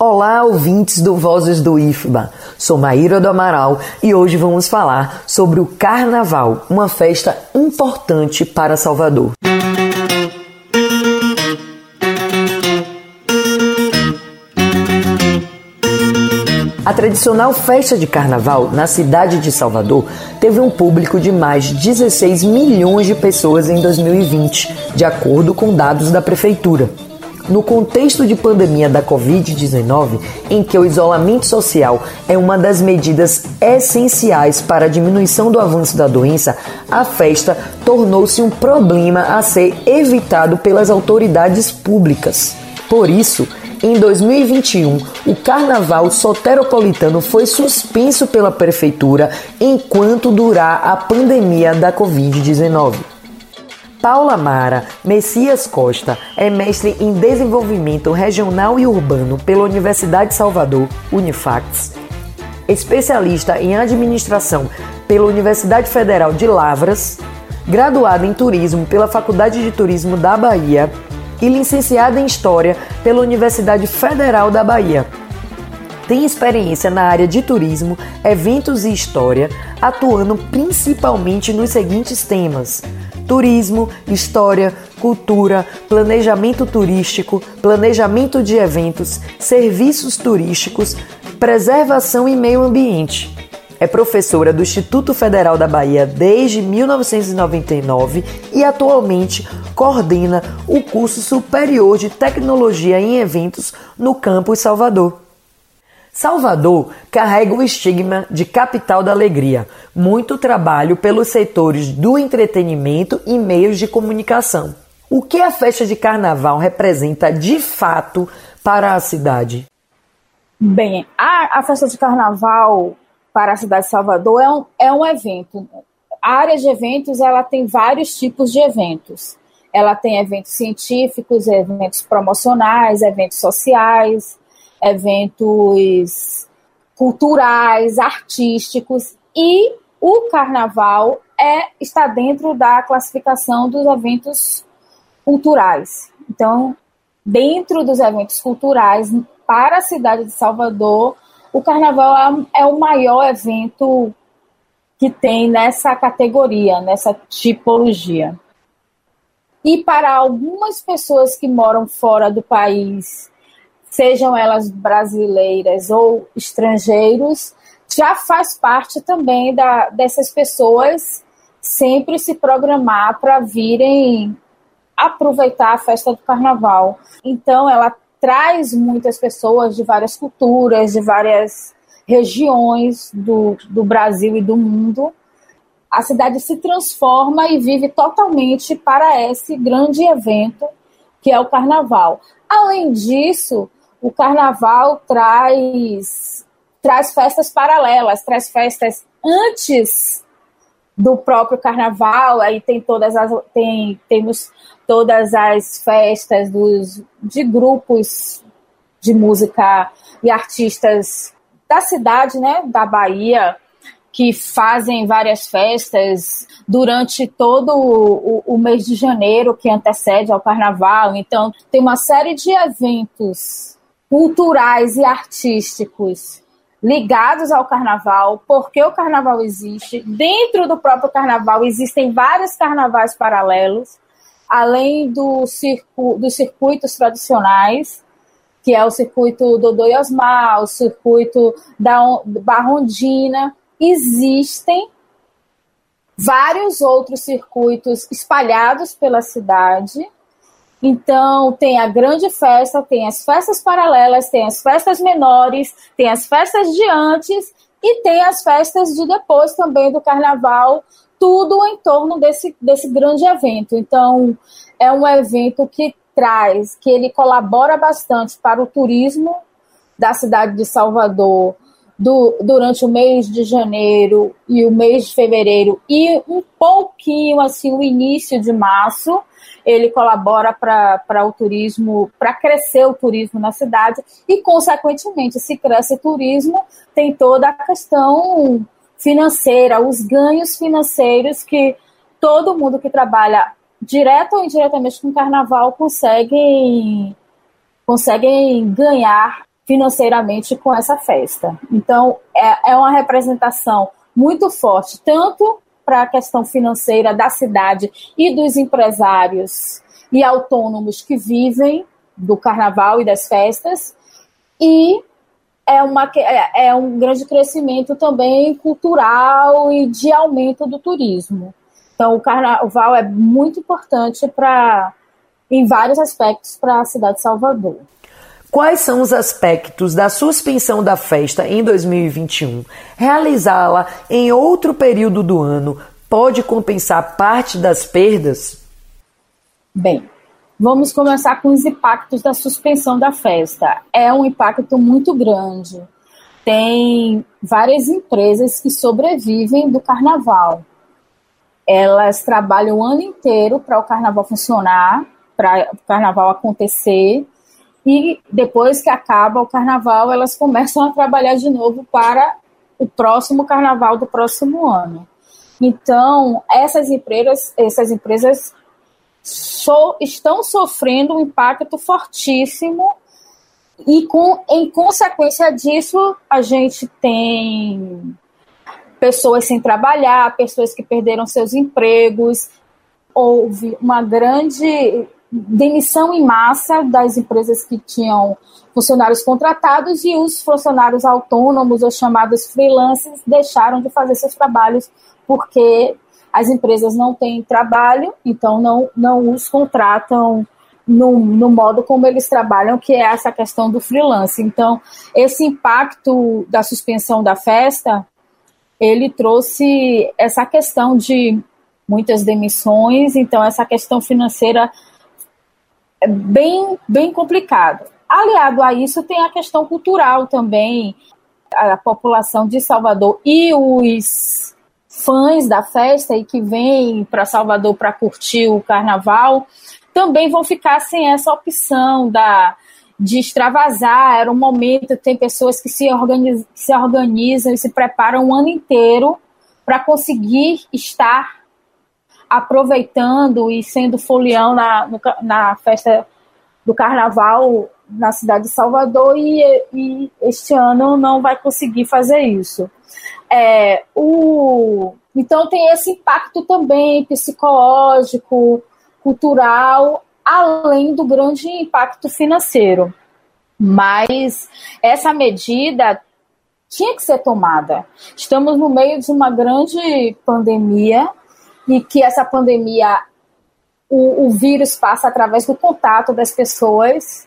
Olá, ouvintes do Vozes do IFBA. Sou Maíra do Amaral e hoje vamos falar sobre o Carnaval, uma festa importante para Salvador. A tradicional festa de carnaval na cidade de Salvador teve um público de mais de 16 milhões de pessoas em 2020, de acordo com dados da prefeitura. No contexto de pandemia da Covid-19, em que o isolamento social é uma das medidas essenciais para a diminuição do avanço da doença, a festa tornou-se um problema a ser evitado pelas autoridades públicas. Por isso, em 2021, o carnaval soteropolitano foi suspenso pela prefeitura enquanto durar a pandemia da Covid-19. Paula Mara Messias Costa é mestre em Desenvolvimento Regional e Urbano pela Universidade de Salvador, Unifax, especialista em Administração pela Universidade Federal de Lavras, graduada em Turismo pela Faculdade de Turismo da Bahia e licenciada em História pela Universidade Federal da Bahia. Tem experiência na área de turismo, eventos e história, atuando principalmente nos seguintes temas: turismo, história, cultura, planejamento turístico, planejamento de eventos, serviços turísticos, preservação e meio ambiente. É professora do Instituto Federal da Bahia desde 1999 e atualmente coordena o curso superior de tecnologia em eventos no campus Salvador. Salvador carrega o estigma de capital da alegria, muito trabalho pelos setores do entretenimento e meios de comunicação. O que a festa de carnaval representa de fato para a cidade? Bem, a, a festa de carnaval para a cidade de Salvador é um, é um evento. A área de eventos ela tem vários tipos de eventos. Ela tem eventos científicos, eventos promocionais, eventos sociais, eventos culturais, artísticos e o carnaval é está dentro da classificação dos eventos culturais. Então, dentro dos eventos culturais para a cidade de Salvador, o carnaval é, é o maior evento que tem nessa categoria, nessa tipologia. E para algumas pessoas que moram fora do país sejam elas brasileiras ou estrangeiros, já faz parte também da, dessas pessoas sempre se programar para virem aproveitar a festa do carnaval. Então, ela traz muitas pessoas de várias culturas, de várias regiões do, do Brasil e do mundo. A cidade se transforma e vive totalmente para esse grande evento que é o carnaval. Além disso, o carnaval traz traz festas paralelas, traz festas antes do próprio carnaval, aí tem todas as tem temos todas as festas dos de grupos de música e artistas da cidade, né, da Bahia, que fazem várias festas durante todo o, o, mês de janeiro que antecede ao carnaval. Então, tem uma série de eventos culturais e artísticos ligados ao carnaval, porque o carnaval existe. Dentro do próprio carnaval existem vários carnavais paralelos, além do circu dos circuitos tradicionais, que é o circuito do Osmar, o circuito da Barrondina. Existem vários outros circuitos espalhados pela cidade então, tem a grande festa, tem as festas paralelas, tem as festas menores, tem as festas de antes e tem as festas de depois também do carnaval, tudo em torno desse, desse grande evento. Então, é um evento que traz, que ele colabora bastante para o turismo da cidade de Salvador do, durante o mês de janeiro e o mês de fevereiro e um pouquinho assim o início de março ele colabora para o turismo, para crescer o turismo na cidade e, consequentemente, se cresce o turismo, tem toda a questão financeira, os ganhos financeiros que todo mundo que trabalha direto ou indiretamente com o carnaval consegue conseguem ganhar financeiramente com essa festa. Então, é, é uma representação muito forte, tanto para a questão financeira da cidade e dos empresários e autônomos que vivem do carnaval e das festas, e é, uma, é, é um grande crescimento também cultural e de aumento do turismo. Então, o carnaval é muito importante para, em vários aspectos, para a cidade de Salvador. Quais são os aspectos da suspensão da festa em 2021? Realizá-la em outro período do ano pode compensar parte das perdas? Bem, vamos começar com os impactos da suspensão da festa. É um impacto muito grande. Tem várias empresas que sobrevivem do carnaval. Elas trabalham o ano inteiro para o carnaval funcionar, para o carnaval acontecer e depois que acaba o carnaval, elas começam a trabalhar de novo para o próximo carnaval do próximo ano. Então, essas empresas, essas empresas so, estão sofrendo um impacto fortíssimo e com, em consequência disso, a gente tem pessoas sem trabalhar, pessoas que perderam seus empregos, houve uma grande demissão em massa das empresas que tinham funcionários contratados e os funcionários autônomos, os chamados freelancers, deixaram de fazer seus trabalhos porque as empresas não têm trabalho, então não, não os contratam no, no modo como eles trabalham, que é essa questão do freelance. Então, esse impacto da suspensão da festa, ele trouxe essa questão de muitas demissões, então essa questão financeira é bem, bem complicado. Aliado a isso, tem a questão cultural também. A população de Salvador e os fãs da festa e que vêm para Salvador para curtir o carnaval também vão ficar sem essa opção da, de extravasar. Era um momento, tem pessoas que se, organizam, se organizam e se preparam um ano inteiro para conseguir estar aproveitando e sendo folião na, na festa do carnaval na cidade de Salvador e, e este ano não vai conseguir fazer isso. É, o, então tem esse impacto também psicológico, cultural, além do grande impacto financeiro. Mas essa medida tinha que ser tomada. Estamos no meio de uma grande pandemia e que essa pandemia, o, o vírus passa através do contato das pessoas.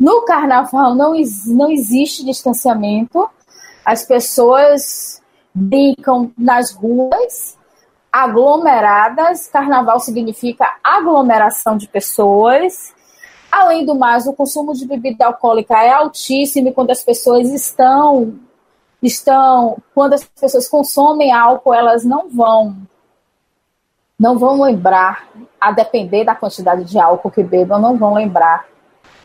No carnaval não, não existe distanciamento, as pessoas brincam nas ruas, aglomeradas. Carnaval significa aglomeração de pessoas. Além do mais, o consumo de bebida alcoólica é altíssimo quando as pessoas estão estão quando as pessoas consomem álcool, elas não vão não vão lembrar, a depender da quantidade de álcool que bebam, não vão lembrar.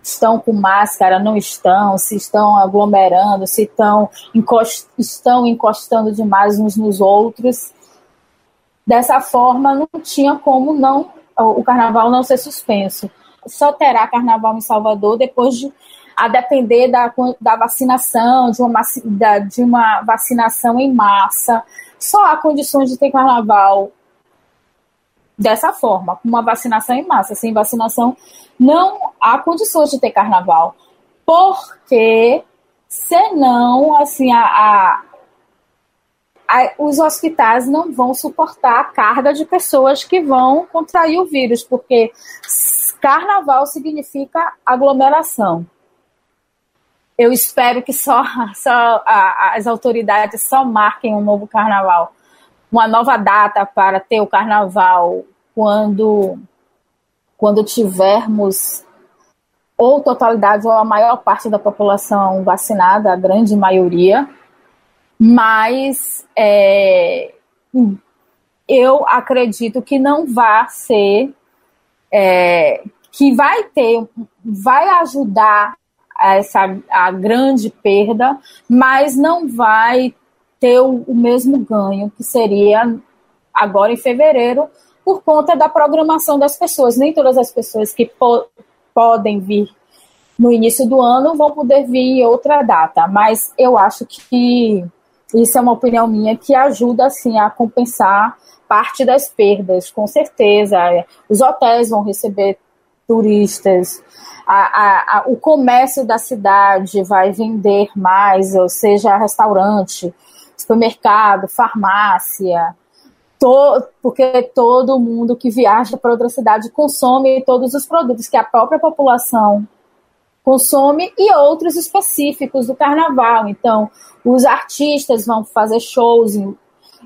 Estão com máscara, não estão, se estão aglomerando, se estão, encost estão encostando demais uns nos outros. Dessa forma, não tinha como não o carnaval não ser suspenso. Só terá carnaval em Salvador depois de, a depender da, da vacinação, de uma, de uma vacinação em massa. Só há condições de ter carnaval dessa forma, com uma vacinação em massa. Sem vacinação, não há condições de ter carnaval. Porque, senão, assim, a, a, a, os hospitais não vão suportar a carga de pessoas que vão contrair o vírus, porque carnaval significa aglomeração. Eu espero que só, só as autoridades só marquem um novo carnaval uma nova data para ter o carnaval quando, quando tivermos ou totalidade ou a maior parte da população vacinada, a grande maioria, mas é, eu acredito que não vai ser, é, que vai ter, vai ajudar a essa a grande perda, mas não vai ter o, o mesmo ganho que seria agora em fevereiro, por conta da programação das pessoas. Nem todas as pessoas que po podem vir no início do ano vão poder vir em outra data, mas eu acho que isso é uma opinião minha que ajuda assim a compensar parte das perdas, com certeza. Os hotéis vão receber turistas, a, a, a, o comércio da cidade vai vender mais, ou seja, restaurante, supermercado, farmácia, to, porque todo mundo que viaja para outra cidade consome todos os produtos que a própria população consome e outros específicos do carnaval. Então, os artistas vão fazer shows, o,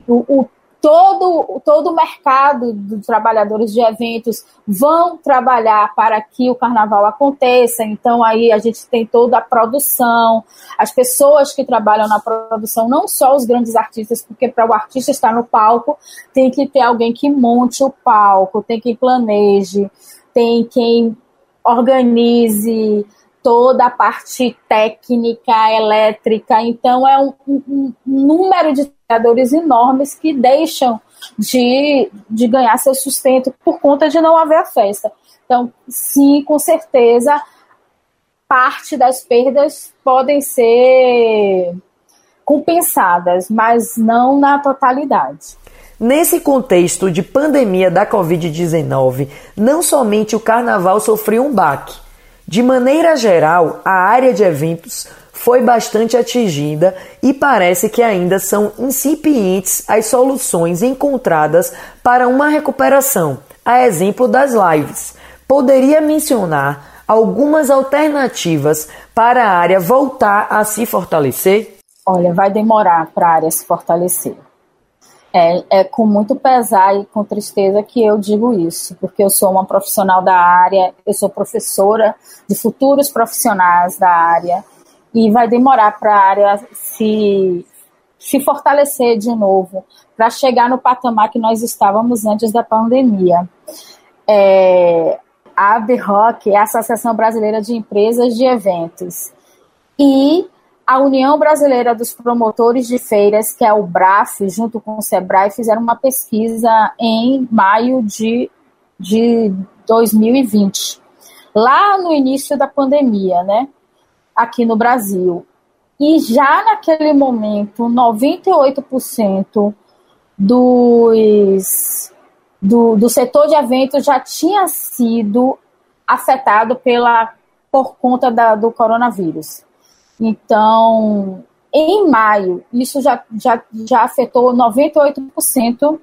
o todo, todo o mercado dos trabalhadores de eventos vão trabalhar para que o carnaval aconteça. Então, aí a gente tem toda a produção, as pessoas que trabalham na produção, não só os grandes artistas, porque para o artista estar no palco, tem que ter alguém que monte o palco, tem quem planeje, tem quem organize toda a parte técnica, elétrica. Então, é um, um, um número de trabalhadores enormes que deixam de, de ganhar seu sustento por conta de não haver a festa. Então, sim, com certeza, parte das perdas podem ser compensadas, mas não na totalidade. Nesse contexto de pandemia da Covid-19, não somente o carnaval sofreu um baque. De maneira geral, a área de eventos foi bastante atingida e parece que ainda são incipientes as soluções encontradas para uma recuperação, a exemplo das lives. Poderia mencionar algumas alternativas para a área voltar a se fortalecer? Olha, vai demorar para a área se fortalecer. É, é, com muito pesar e com tristeza que eu digo isso, porque eu sou uma profissional da área, eu sou professora de futuros profissionais da área, e vai demorar para a área se, se fortalecer de novo, para chegar no patamar que nós estávamos antes da pandemia. É, a ABROC é a Associação Brasileira de Empresas de Eventos. E a União Brasileira dos Promotores de Feiras, que é o BRAF, junto com o SEBRAE, fizeram uma pesquisa em maio de, de 2020, lá no início da pandemia, né? aqui no Brasil. E já naquele momento, 98% dos, do, do setor de eventos já tinha sido afetado pela, por conta da, do coronavírus. Então, em maio, isso já, já, já afetou 98%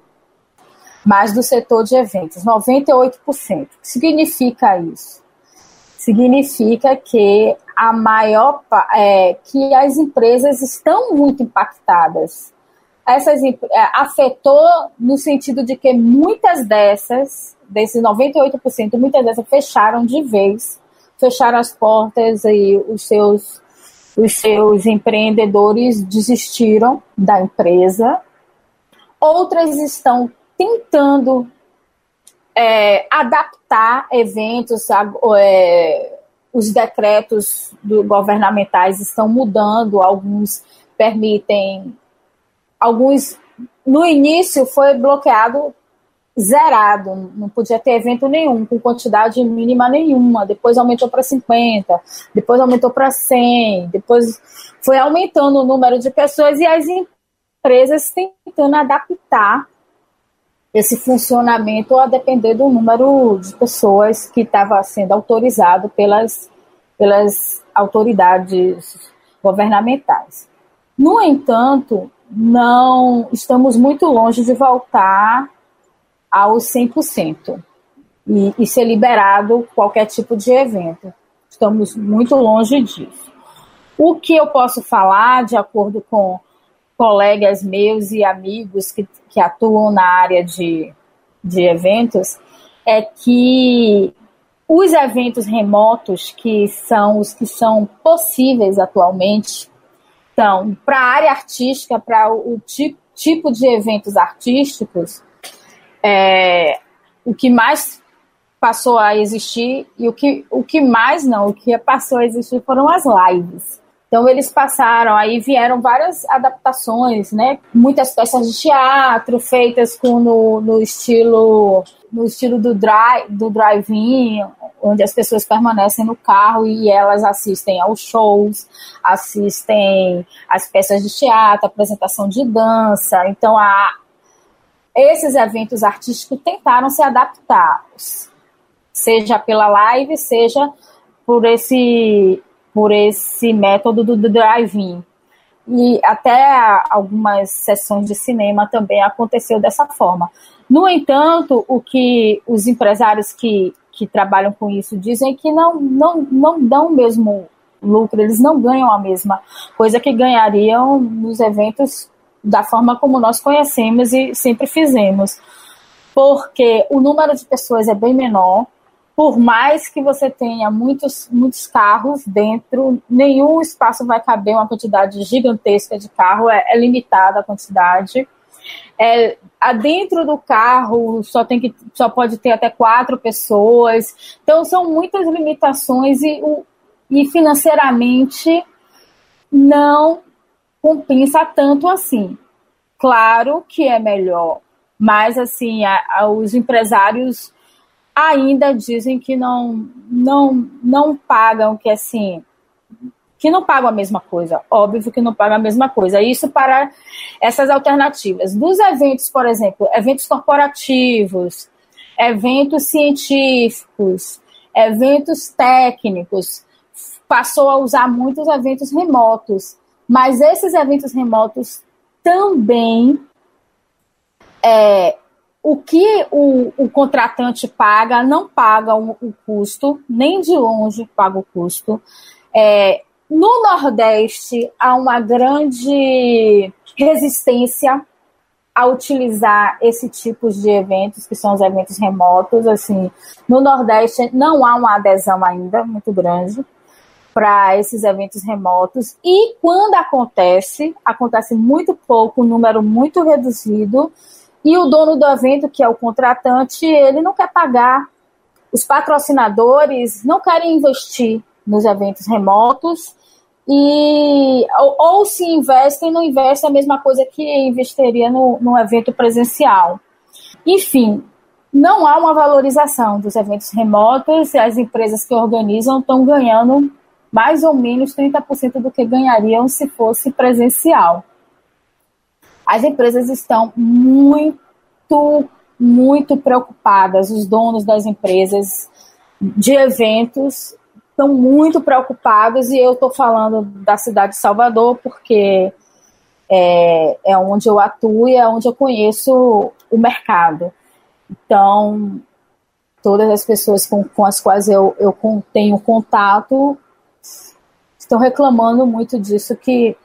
mais do setor de eventos. 98%. O que significa isso? Significa que a maior é, que as empresas estão muito impactadas. Essas é, afetou no sentido de que muitas dessas, desses 98%, muitas dessas fecharam de vez, fecharam as portas e os seus os seus empreendedores desistiram da empresa. Outras estão tentando é, adaptar eventos, é, os decretos do, governamentais estão mudando, alguns permitem, alguns no início foi bloqueado zerado, não podia ter evento nenhum, com quantidade mínima nenhuma, depois aumentou para 50, depois aumentou para 100, depois foi aumentando o número de pessoas e as empresas tentando adaptar esse funcionamento a depender do número de pessoas que estava sendo autorizado pelas, pelas autoridades governamentais. No entanto, não estamos muito longe de voltar aos 100% e, e ser liberado qualquer tipo de evento. Estamos muito longe disso. O que eu posso falar, de acordo com colegas meus e amigos que, que atuam na área de, de eventos, é que os eventos remotos, que são os que são possíveis atualmente, então, para a área artística, para o tipo, tipo de eventos artísticos, é, o que mais passou a existir e o que, o que mais não, o que passou a existir foram as lives. Então eles passaram, aí vieram várias adaptações, né? Muitas peças de teatro feitas com no, no estilo no estilo do drive do drive-in, onde as pessoas permanecem no carro e elas assistem aos shows, assistem às peças de teatro, apresentação de dança. Então a esses eventos artísticos tentaram se adaptar, seja pela live, seja por esse por esse método do, drive-in. E até algumas sessões de cinema também aconteceu dessa forma. No entanto, o que os empresários que, que trabalham com isso dizem é que não, não, não dão mesmo lucro, eles não ganham a mesma coisa que ganhariam nos eventos da forma como nós conhecemos e sempre fizemos. Porque o número de pessoas é bem menor, por mais que você tenha muitos, muitos carros dentro, nenhum espaço vai caber uma quantidade gigantesca de carro, é, é limitada a quantidade. É, dentro do carro só tem que só pode ter até quatro pessoas. Então são muitas limitações e, e financeiramente não compensa tanto assim. Claro que é melhor, mas assim a, a, os empresários ainda dizem que não não não pagam que assim que não pagam a mesma coisa, óbvio que não pagam a mesma coisa. Isso para essas alternativas. Dos eventos, por exemplo, eventos corporativos, eventos científicos, eventos técnicos, passou a usar muitos eventos remotos, mas esses eventos remotos também é, o que o, o contratante paga não paga o, o, custo, nem de longe paga o custo. É, no Nordeste há uma grande resistência a utilizar esse tipo de eventos, que são os eventos remotos. Assim, no Nordeste não há uma adesão ainda muito grande para esses eventos remotos. E quando acontece, acontece muito pouco, um número muito reduzido. E o dono do evento, que é o contratante, ele não quer pagar. Os patrocinadores não querem investir nos eventos remotos e ou, ou se investem, não investem a mesma coisa que investiria no, no evento presencial. Enfim, não há uma valorização dos eventos remotos e as empresas que organizam estão ganhando mais ou menos 30% do que ganhariam se fosse presencial as empresas estão muito, muito preocupadas, os donos das empresas de eventos estão muito preocupados, e eu estou falando da cidade de Salvador, porque é, é onde eu atuo e é onde eu conheço o mercado. Então, todas as pessoas com, com as quais eu, eu tenho contato estão reclamando muito disso, que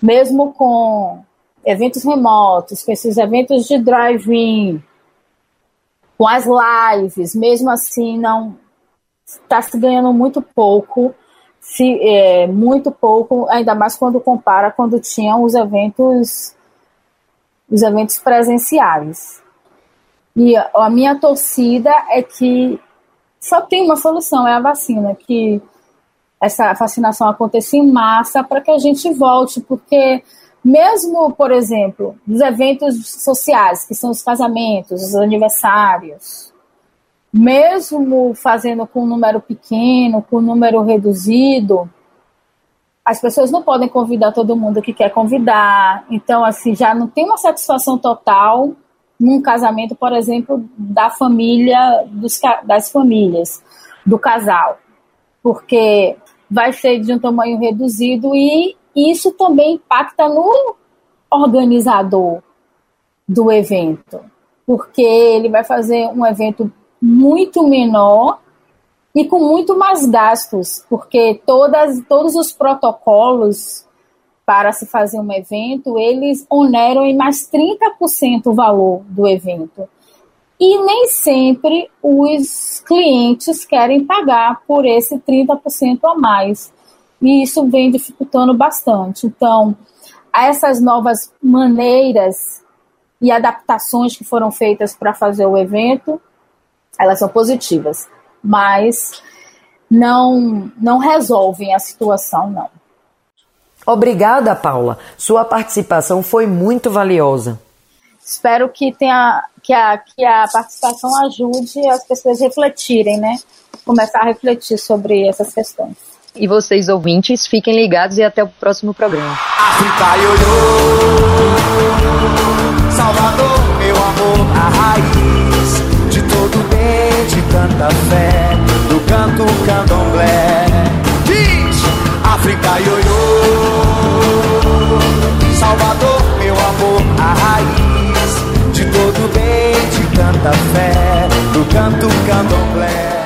mesmo com eventos remotos, com esses eventos de drive-in, com as lives, mesmo assim não está se ganhando muito pouco, se, é, muito pouco, ainda mais quando compara quando tinham os eventos os eventos presenciais. E a, a minha torcida é que só tem uma solução, é a vacina, que essa vacinação aconteça em massa para que a gente volte, porque mesmo, por exemplo, nos eventos sociais, que são os casamentos, os aniversários, mesmo fazendo com um número pequeno, com um número reduzido, as pessoas não podem convidar todo mundo que quer convidar. Então, assim, já não tem uma satisfação total num casamento, por exemplo, da família, dos, das famílias, do casal. Porque vai ser de um tamanho reduzido e isso também impacta no organizador do evento, porque ele vai fazer um evento muito menor e com muito mais gastos, porque todas, todos os protocolos para se fazer um evento, eles oneram em mais 30% o valor do evento. E nem sempre os clientes querem pagar por esse 30% a mais e isso vem dificultando bastante. Então, essas novas maneiras e adaptações que foram feitas para fazer o evento, elas são positivas, mas não não resolvem a situação não. Obrigada, Paula. Sua participação foi muito valiosa espero que tenha que a, que a participação ajude as pessoas a refletirem, né? Começar a refletir sobre essas questões. E vocês ouvintes, fiquem ligados e até o próximo programa. África Ioiô, Salvador, meu amor, a raiz de todo bem, de tanta fé, do canto candomblé. Diz, África Ioiô, Salvador, meu amor, a raiz tudo bem, de canta fé, do canto candomblé.